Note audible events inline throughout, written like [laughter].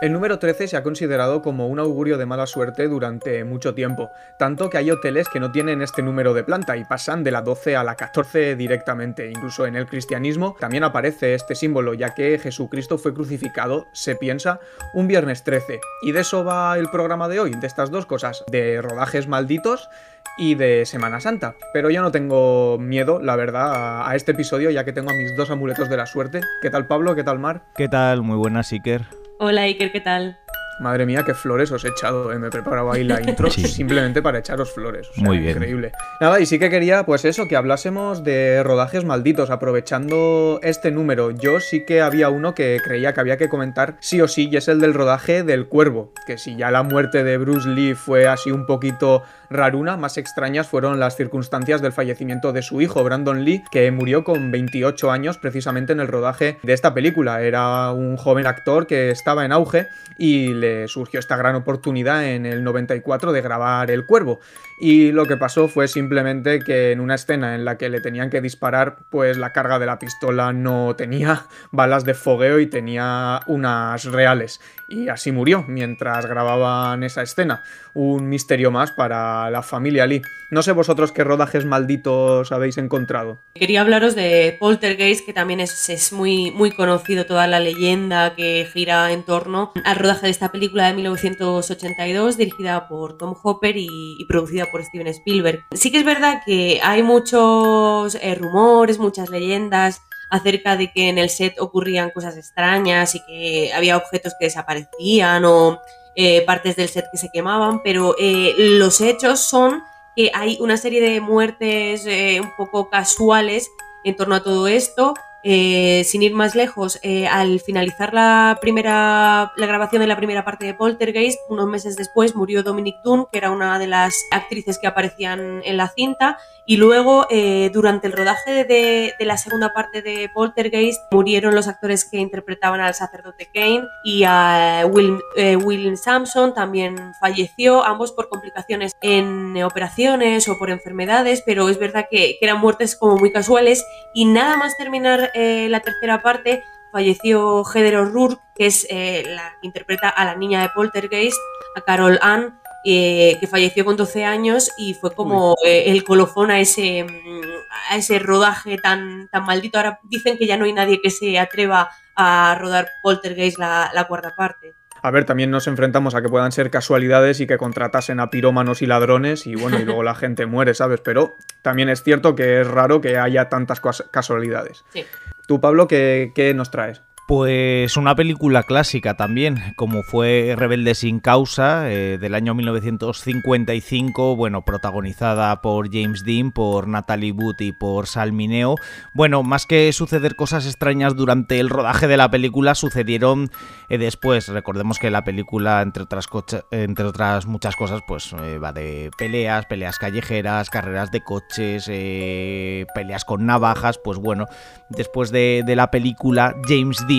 El número 13 se ha considerado como un augurio de mala suerte durante mucho tiempo, tanto que hay hoteles que no tienen este número de planta y pasan de la 12 a la 14 directamente. Incluso en el cristianismo también aparece este símbolo, ya que Jesucristo fue crucificado, se piensa, un viernes 13. Y de eso va el programa de hoy, de estas dos cosas, de rodajes malditos y de Semana Santa. Pero yo no tengo miedo, la verdad, a, este episodio, ya que tengo a mis dos amuletos de la suerte. ¿Qué tal Pablo? ¿Qué tal Mar? ¿Qué tal? Muy buenas, Iker. Hola Iker, ¿qué tal? Madre mía, qué flores os he echado. ¿eh? Me he preparado ahí la [laughs] intro simplemente para echaros flores. Muy bien. Increíble. Nada, y sí que quería, pues eso, que hablásemos de rodajes malditos, aprovechando este número. Yo sí que había uno que creía que había que comentar sí o sí, y es el del rodaje del cuervo. Que si ya la muerte de Bruce Lee fue así un poquito raruna, más extrañas fueron las circunstancias del fallecimiento de su hijo, Brandon Lee, que murió con 28 años precisamente en el rodaje de esta película. Era un joven actor que estaba en auge y le surgió esta gran oportunidad en el 94 de grabar El Cuervo. Y lo que pasó fue simplemente que en una escena en la que le tenían que disparar, pues la carga de la pistola no tenía [laughs] balas de fogueo y tenía unas reales. Y así murió mientras grababan esa escena. Un misterio más para la familia Lee. No sé vosotros qué rodajes malditos habéis encontrado. Quería hablaros de Poltergeist, que también es, muy, muy conocido toda la leyenda que gira en torno al rodaje de esta película de 1982, dirigida por Tom Hopper y, y producida por Steven Spielberg. Sí que es verdad que hay muchos eh, rumores, muchas leyendas acerca de que en el set ocurrían cosas extrañas y que había objetos que desaparecían o eh, partes del set que se quemaban, pero eh, los hechos son que hay una serie de muertes un poco casuales en torno a todo esto eh, sin ir más lejos, eh, al finalizar la primera la grabación de la primera parte de Poltergeist, unos meses después murió Dominic Dunn, que era una de las actrices que aparecían en la cinta, y luego eh, durante el rodaje de, la segunda parte de Poltergeist murieron los actores que interpretaban al sacerdote Kane y a Will, Will Sampson también falleció, ambos por complicaciones en operaciones o por enfermedades, pero es verdad que, que eran muertes como muy casuales y nada más terminar eh, la tercera parte falleció Heather O'Rourke, que es eh, la que interpreta a la niña de Poltergeist, a Carol Ann, eh, que falleció con 12 años y fue como el colofón a ese, mm, a ese rodaje tan, tan maldito. Ahora dicen que ya no hay nadie que se atreva a rodar Poltergeist la, la cuarta parte. A ver, también nos enfrentamos a que puedan ser casualidades y que contratasen a pirómanos y ladrones y bueno, y luego la gente muere, ¿sabes? Pero también es cierto que es raro que haya tantas casualidades. Sí. Tú, Pablo, ¿qué, qué nos traes? Pues una película clásica también, como fue Rebelde sin causa, eh, del año 1955, bueno, protagonizada por James Dean, por Natalie Wood y por Salmineo. Bueno, más que suceder cosas extrañas durante el rodaje de la película, sucedieron eh, después. Recordemos que la película, entre otras, entre otras muchas cosas, pues eh, va de peleas, peleas callejeras, carreras de coches, peleas con navajas. Pues bueno, después de, de la película, James Dean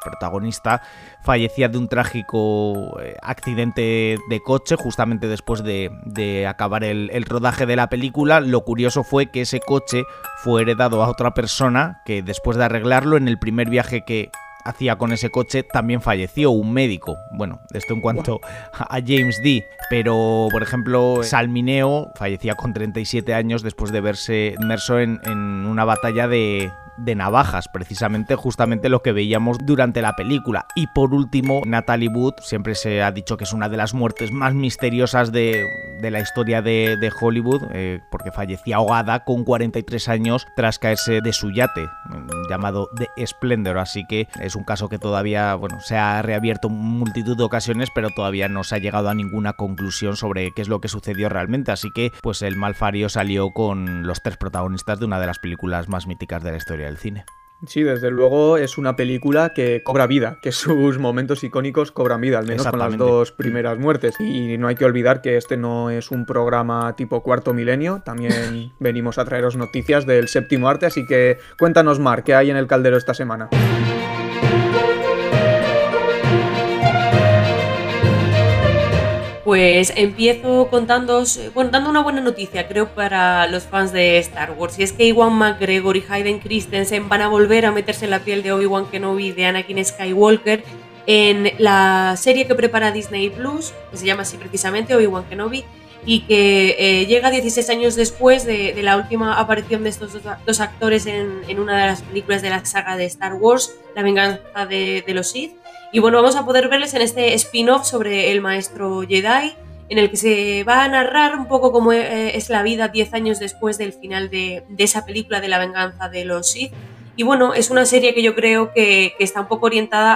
protagonista, fallecía de un trágico eh, accidente de coche justamente después de, acabar el, rodaje de la película. Lo curioso fue que ese coche fue heredado a otra persona que después de arreglarlo en el primer viaje que hacía con ese coche también falleció un médico. Bueno, esto en cuanto a James D. Pero, por ejemplo, Salmineo fallecía con 37 años después de verse inmerso en una batalla de, de navajas, precisamente justamente lo que veíamos durante la película. Y por último, Natalie Wood siempre se ha dicho que es una de las muertes más misteriosas de, la historia de, Hollywood, eh, porque fallecía ahogada con 43 años tras caerse de su yate, llamado The Splendor. Así que es un caso que todavía bueno, se ha reabierto multitud de ocasiones, pero todavía no se ha llegado a ninguna conclusión sobre qué es lo que sucedió realmente. Así que, pues el malfario salió con los tres protagonistas de una de las películas más míticas de la historia cine. Sí, desde luego es una película que cobra vida, que [laughs] sus momentos icónicos cobran vida, al menos con las dos primeras muertes. Y no hay que olvidar que este no es un programa tipo cuarto milenio, también [laughs] venimos a traeros noticias del séptimo arte, así que cuéntanos, Mar, ¿qué hay en el caldero esta semana? Pues empiezo contando, bueno, dando una buena noticia, creo, para los fans de Star Wars. Y es que Iwan McGregor y Hayden Christensen van a volver a meterse en la piel de Obi-Wan Kenobi de Anakin Skywalker en la serie que prepara Disney Plus, que se llama así precisamente, Obi-Wan Kenobi, y que eh, llega 16 años después de, la última aparición de estos dos, actores en, una de las películas de la saga de Star Wars, La venganza de, los Sith. Y bueno, vamos a poder verles en este spin-off sobre el maestro Jedi, en el que se va a narrar un poco cómo eh, es la vida 10 años después del final de, de esa película de La venganza de los Sith y bueno, es una serie que yo creo que, está un poco orientada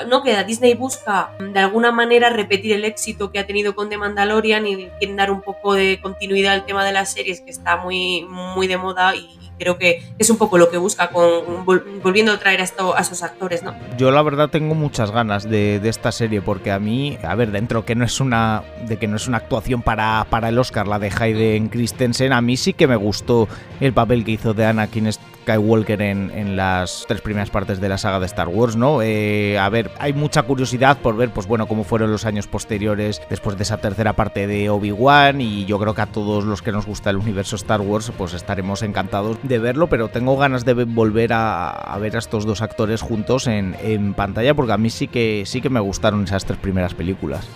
a. ¿no? Que Disney busca de alguna manera repetir el éxito que ha tenido con The Mandalorian y quieren dar un poco de continuidad al tema de las series que está muy, muy de moda y creo que es un poco lo que busca con volviendo a traer a, esto, esos actores, ¿no? Yo la verdad tengo muchas ganas de, esta serie porque a mí, a ver, dentro que no es una de que no es una actuación para, para el Oscar, la de Hayden Christensen, a mí sí que me gustó el papel que hizo de Anakin Skywalker en, en las tres primeras partes de la saga de Star Wars, ¿no? Eh, a ver, hay mucha curiosidad por ver, pues bueno, cómo fueron los años posteriores después de esa tercera parte de Obi-Wan y yo creo que a todos los que nos gusta el universo Star Wars, pues estaremos encantados de verlo, pero tengo ganas de volver a, ver a estos dos actores juntos en, pantalla porque a mí sí que, sí que me gustaron esas tres primeras películas.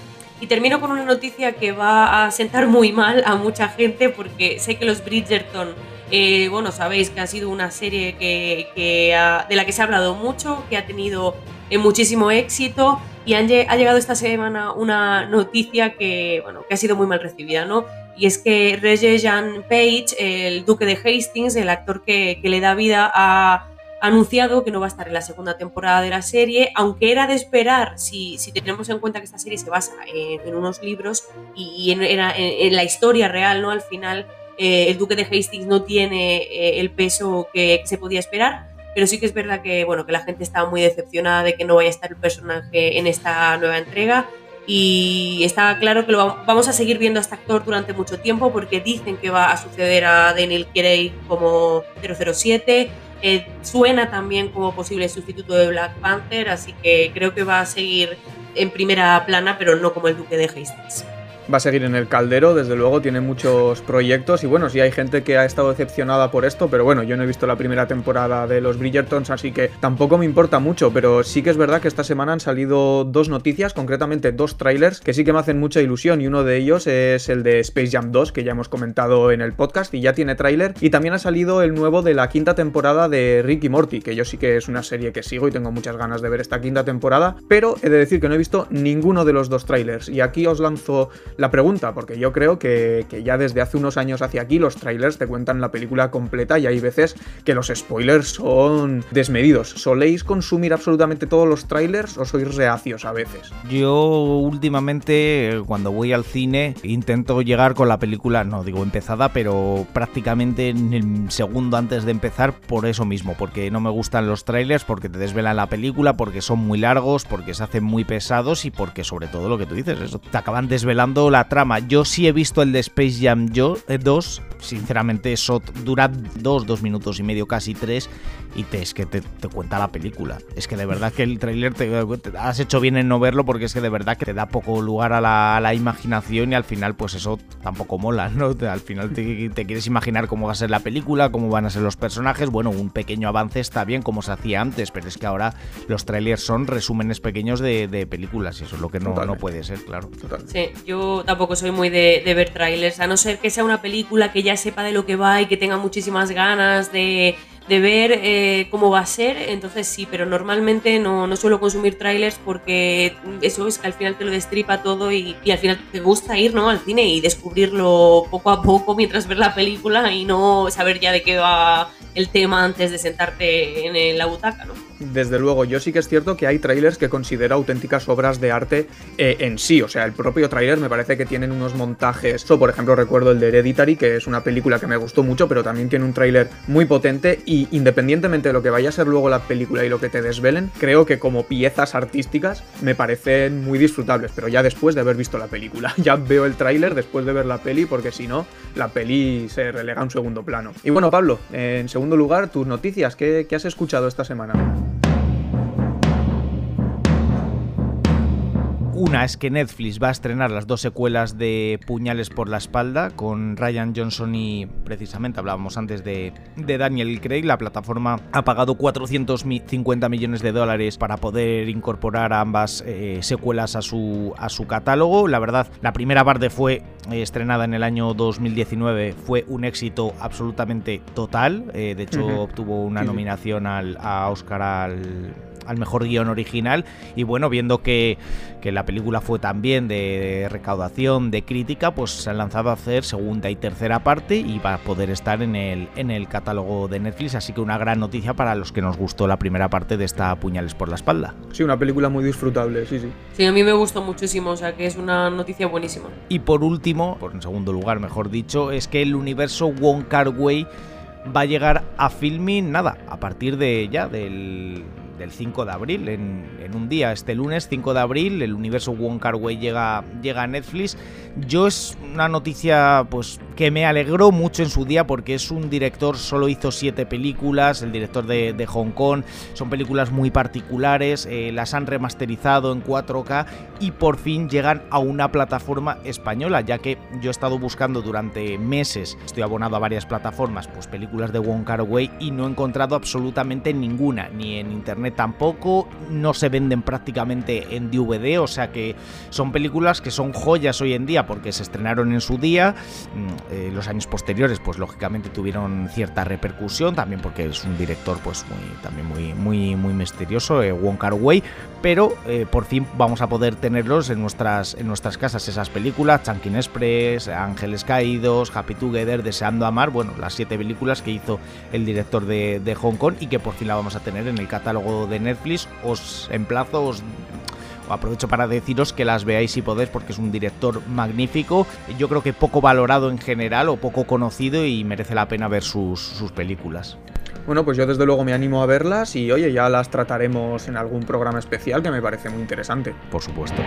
Y termino con una noticia que va a sentar muy mal a mucha gente porque sé que los Bridgerton, eh, bueno, sabéis que ha sido una serie que, de la que se ha hablado mucho, que ha tenido eh, muchísimo éxito y ha llegado esta semana una noticia que, bueno, que ha sido muy mal recibida, ¿no? y es que Regé Jean Page, el duque de Hastings, el actor que, le da vida, ha anunciado que no va a estar en la segunda temporada de la serie, aunque era de esperar, si, tenemos en cuenta que esta serie se basa en, unos libros y, en, la historia real, ¿no? Al final, eh, el duque de Hastings no tiene eh, el peso que, se podía esperar, pero sí que es verdad que, bueno, que la gente está muy decepcionada de que no vaya a estar el personaje en esta nueva entrega y está claro que lo vamos a seguir viendo a este actor durante mucho tiempo porque dicen que va a suceder a Daniel Craig como 007. Eh, suena también como posible sustituto de Black Panther, así que creo que va a seguir en primera plana, pero no como el Duque de Hastings va a seguir en el caldero, desde luego, tiene muchos proyectos y bueno, sí hay gente que ha estado decepcionada por esto, pero bueno, yo no he visto la primera temporada de los Bridgertons, así que tampoco me importa mucho, pero sí que es verdad que esta semana han salido dos noticias, concretamente dos trailers, que sí que me hacen mucha ilusión y uno de ellos es el de Space Jam 2, que ya hemos comentado en el podcast y ya tiene tráiler, y también ha salido el nuevo de la quinta temporada de Rick y Morty, que yo sí que es una serie que sigo y tengo muchas ganas de ver esta quinta temporada, pero he de decir que no he visto ninguno de los dos trailers, y aquí os lanzo la pregunta, porque yo creo que, ya desde hace unos años hacia aquí los trailers te cuentan la película completa y hay veces que los spoilers son desmedidos. ¿Soléis consumir absolutamente todos los trailers o sois reacios a veces? Yo últimamente cuando voy al cine intento llegar con la película, no digo empezada, pero prácticamente en el segundo antes de empezar por eso mismo, porque no me gustan los trailers, porque te desvelan la película, porque son muy largos, porque se hacen muy pesados y porque sobre todo lo que tú dices, eso te acaban desvelando la trama. Yo sí he visto el de Space Jam 2, eh, sinceramente eso dura dos, dos minutos y medio, casi tres, y te, es que te, cuenta la película. Es que de verdad que el tráiler te, has hecho bien en no verlo porque es que de verdad que te da poco lugar a la, imaginación y al final pues eso tampoco mola, ¿no? Al final te, quieres imaginar cómo va a ser la película, cómo van a ser los personajes. Bueno, un pequeño avance está bien como se hacía antes, pero es que ahora los trailers son resúmenes pequeños de, películas y eso es lo que no, no puede ser, claro. Sí, yo tampoco soy muy de, ver trailers, a no ser que sea una película que ya sepa de lo que va y que tenga muchísimas ganas de de ver eh, cómo va a ser, entonces sí, pero normalmente no, no, suelo consumir trailers porque eso es que al final te lo destripa todo y, al final te gusta ir ¿no? al cine y descubrirlo poco a poco mientras ver la película y no saber ya de qué va el tema antes de sentarte en la butaca, ¿no? Desde luego, yo sí que es cierto que hay trailers que considero auténticas obras de arte eh, en sí. O sea, el propio trailer me parece que tienen unos montajes. So, por ejemplo, recuerdo el de Hereditary, que es una película que me gustó mucho, pero también tiene un trailer muy potente. Y independientemente de lo que vaya a ser luego la película y lo que te desvelen, creo que como piezas artísticas me parecen muy disfrutables. Pero ya después de haber visto la película, [laughs] ya veo el tráiler después de ver la peli, porque si no, la peli se relega a un segundo plano. Y bueno, Pablo, en segundo lugar, tus noticias, qué has escuchado esta semana? Una es que Netflix va a estrenar las dos secuelas de Puñales por la espalda con Ryan Johnson y precisamente hablábamos antes de, Daniel Craig. La plataforma ha pagado 450 millones de dólares para poder incorporar ambas eh, secuelas a su, a su catálogo. La verdad, la primera parte fue eh, estrenada en el año 2019, fue un éxito absolutamente total. Eh, de hecho, obtuvo una nominación al, a Oscar al al mejor guion original. Y bueno, viendo que, la película fue también de, recaudación, de crítica, pues se han lanzado a hacer segunda y tercera parte y va a poder estar en el, en el catálogo de Netflix. Así que una gran noticia para los que nos gustó la primera parte de esta Puñales por la espalda. Sí, una película muy disfrutable, sí, sí. Sí, a mí me gustó muchísimo, o sea que es una noticia buenísima. Y por último, por en segundo lugar, mejor dicho, es que el universo Wong Kar Wai va a llegar a filming nada, a partir de ya del el 5 de abril, en, un día, este lunes 5 de abril, el universo Wong Kar llega, llega a Netflix. Yo es una noticia pues que me alegró mucho en su día porque es un director, solo hizo siete películas, el director de, Hong Kong, son películas muy particulares, eh, las han remasterizado en 4K y por fin llegan a una plataforma española, ya que yo he estado buscando durante meses, estoy abonado a varias plataformas, pues películas de Wong Kar Wai y no he encontrado absolutamente ninguna, ni en internet tampoco, no se venden prácticamente en DVD, o sea que son películas que son joyas hoy en día porque se estrenaron en su día, mm, eh, los años posteriores pues lógicamente tuvieron cierta repercusión, también porque es un director pues muy, también muy, muy, muy misterioso, eh, Wong Kar Wai, pero eh, por fin vamos a poder tenerlos en nuestras, en nuestras casas, esas películas, Chunkin Express, Ángeles Caídos, Happy Together, Deseando Amar, bueno, las siete películas que hizo el director de, de Hong Kong y que por fin la vamos a tener en el catálogo de Netflix, os emplazo, os aprovecho para deciros que las veáis si podéis porque es un director magnífico. Yo creo que poco valorado en general o poco conocido y merece la pena ver sus, sus películas. Bueno, pues yo desde luego me animo a verlas y oye, ya las trataremos en algún programa especial que me parece muy interesante. Por supuesto.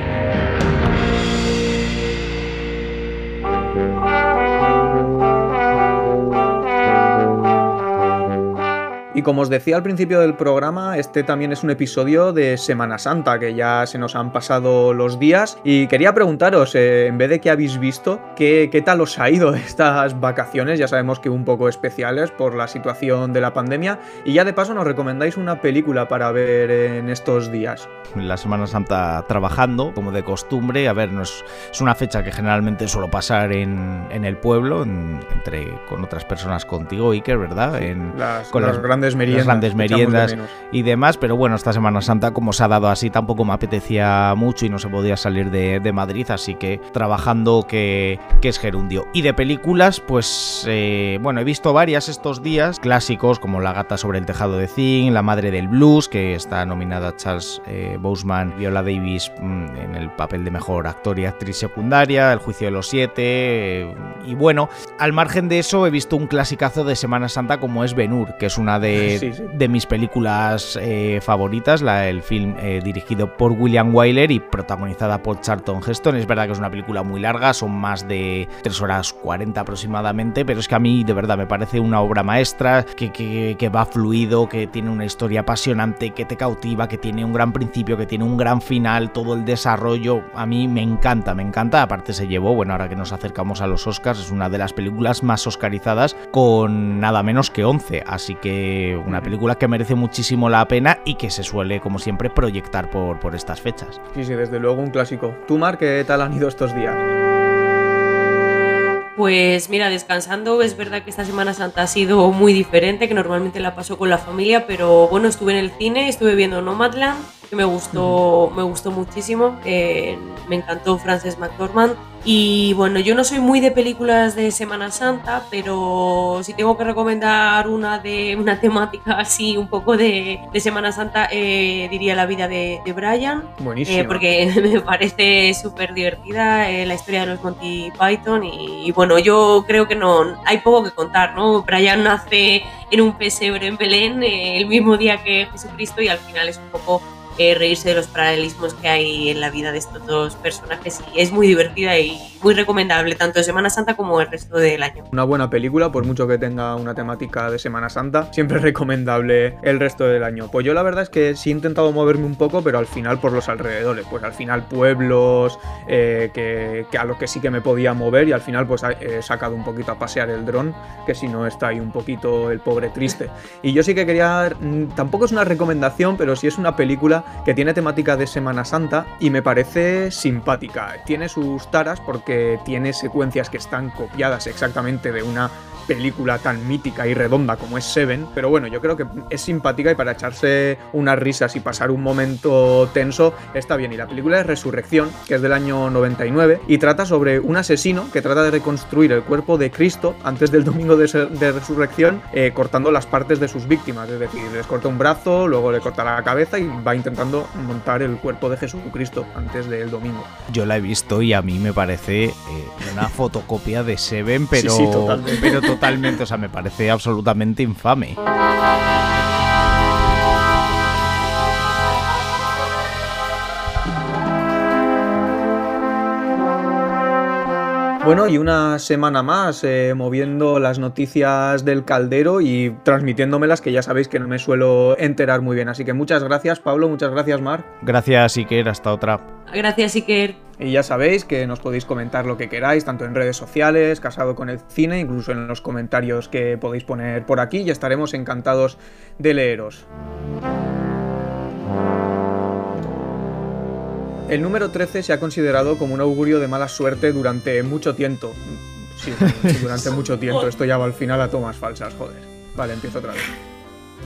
Y como os decía al principio del programa, este también es un episodio de Semana Santa, que ya se nos han pasado los días. Y quería preguntaros, eh, en vez de qué habéis visto, ¿qué, ¿qué, tal os ha ido [laughs] estas vacaciones? Ya sabemos que un poco especiales por la situación de la pandemia. Y ya de paso nos recomendáis una película para ver en estos días. La Semana Santa trabajando, como de costumbre. A ver, no es, una fecha que generalmente suelo pasar en, el pueblo, entre, con otras personas contigo, Iker, ¿verdad? En, con las grandes meriendas, grandes meriendas y demás, pero bueno, esta Semana Santa como se ha dado así tampoco me apetecía mucho y no se podía salir de, Madrid, así que trabajando que, que, es gerundio. Y de películas, pues eh, bueno, he visto varias estos días, clásicos como La gata sobre el tejado de zinc, La madre del blues, que está nominada a Charles eh, Boseman, Viola Davis mm, en el papel de mejor actor y actriz secundaria, El juicio de los siete, eh, y bueno, al margen de eso he visto un clasicazo de Semana Santa como es Benur, que es una de de, mis películas eh, favoritas, la, el film eh, dirigido por William Wyler y protagonizada por Charlton Heston. Es verdad que es una película muy larga, son más de 3 horas 40 aproximadamente, pero es que a mí de verdad me parece una obra maestra, que, que, va fluido, que tiene una historia apasionante, que te cautiva, que tiene un gran principio, que tiene un gran final, todo el desarrollo, a mí me encanta, me encanta. Aparte se llevó, bueno, ahora que nos acercamos a los Oscars, es una de las películas más oscarizadas con nada menos que 11, así que una película que merece muchísimo la pena y que se suele, como siempre, proyectar por, por estas fechas. Sí, sí, desde luego un clásico. ¿Tú, Mar, qué tal han ido estos días? Pues mira, descansando, es verdad que esta Semana Santa ha sido muy diferente, que normalmente la paso con la familia, pero bueno, estuve en el cine, estuve viendo Nomadland, que me gustó, me gustó muchísimo, me encantó Frances McDormand y bueno, yo no soy muy de películas de Semana Santa, pero si tengo que recomendar una de una temática así, un poco de, Semana Santa, eh, diría La vida de, Brian. Buenísimo. Eh, porque [laughs] me parece súper divertida eh, la historia de los Monty Python. Y, bueno, yo creo que no hay poco que contar, ¿no? Brian nace en un pesebre en Belén el mismo día que Jesucristo y al final es un poco eh, reírse de los paralelismos que hay en la vida de estos dos personajes y es muy divertida y muy recomendable tanto Semana Santa como el resto del año. Una buena película, por mucho que tenga una temática de Semana Santa, siempre es recomendable el resto del año. Pues yo la verdad es que sí he intentado moverme un poco, pero al final por los alrededores, pues al final pueblos eh, que, a los que sí que me podía mover y al final pues he sacado un poquito a pasear el dron, que si no está ahí un poquito el pobre triste. Y yo sí que quería, mm, tampoco es una recomendación, pero sí es una película que tiene temática de Semana Santa y me parece simpática. Tiene sus taras porque tiene secuencias que están copiadas exactamente de una película tan mítica y redonda como es Seven, pero bueno, yo creo que es simpática y para echarse unas risas y pasar un momento tenso está bien. Y la película es Resurrección, que es del año 99, y trata sobre un asesino que trata de reconstruir el cuerpo de Cristo antes del domingo de, resurrección, eh, cortando las partes de sus víctimas, es decir, les corta un brazo, luego le corta la cabeza y va intentando montar el cuerpo de Jesucristo antes del domingo. Yo la he visto y a mí me parece eh, una fotocopia de Seven, pero, sí, pero totalmente, o sea, me parece absolutamente infame. Bueno, y una semana más eh, moviendo las noticias del caldero y transmitiéndomelas que ya sabéis que no me suelo enterar muy bien. Así que muchas gracias Pablo, muchas gracias Mar. Gracias Iker, hasta otra. Gracias Iker. Y ya sabéis que nos podéis comentar lo que queráis, tanto en redes sociales, casado con el cine, incluso en los comentarios que podéis poner por aquí y estaremos encantados de leeros. El número 13 se ha considerado como un augurio de mala suerte durante mucho tiempo. Sí, durante mucho tiempo. [laughs] Esto ya va al final a tomas falsas, joder. Vale, empiezo otra vez.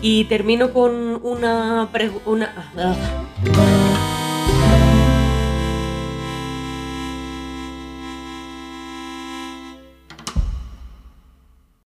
Y termino con una... una... Ah.